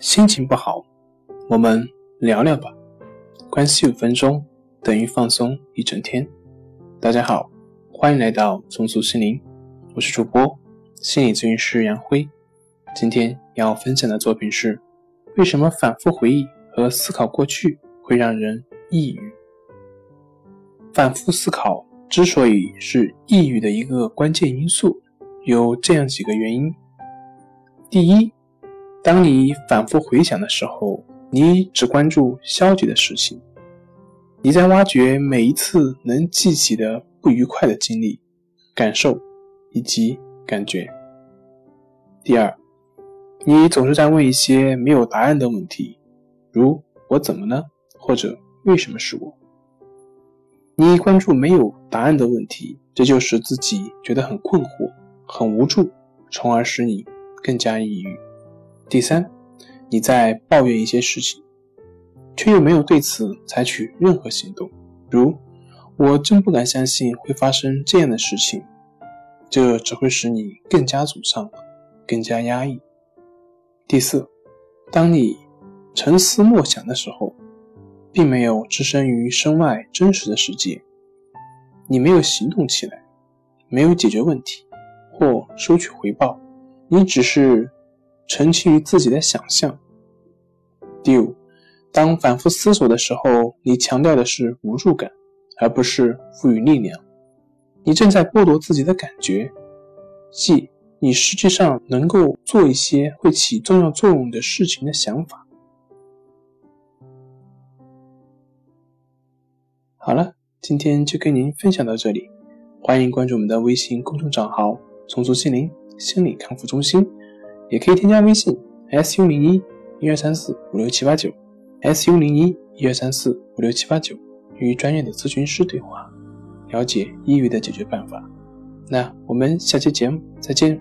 心情不好，我们聊聊吧。关系五分钟等于放松一整天。大家好，欢迎来到重塑心灵，我是主播心理咨询师杨辉。今天要分享的作品是：为什么反复回忆和思考过去会让人抑郁？反复思考之所以是抑郁的一个关键因素，有这样几个原因。第一。当你反复回想的时候，你只关注消极的事情，你在挖掘每一次能记起的不愉快的经历、感受以及感觉。第二，你总是在问一些没有答案的问题，如“我怎么了”或者“为什么是我”。你关注没有答案的问题，这就使自己觉得很困惑、很无助，从而使你更加抑郁。第三，你在抱怨一些事情，却又没有对此采取任何行动，如“我真不敢相信会发生这样的事情”，这只会使你更加沮丧，更加压抑。第四，当你沉思默想的时候，并没有置身于身外真实的世界，你没有行动起来，没有解决问题或收取回报，你只是。沉浸于自己的想象。第五，当反复思索的时候，你强调的是无助感，而不是赋予力量。你正在剥夺自己的感觉，即你实际上能够做一些会起重要作用的事情的想法。好了，今天就跟您分享到这里，欢迎关注我们的微信公众账号“重塑心灵心理康复中心”。也可以添加微信 s u 零一一二三四五六七八九 s u 零一一二三四五六七八九，与专业的咨询师对话，了解抑郁的解决办法。那我们下期节目再见。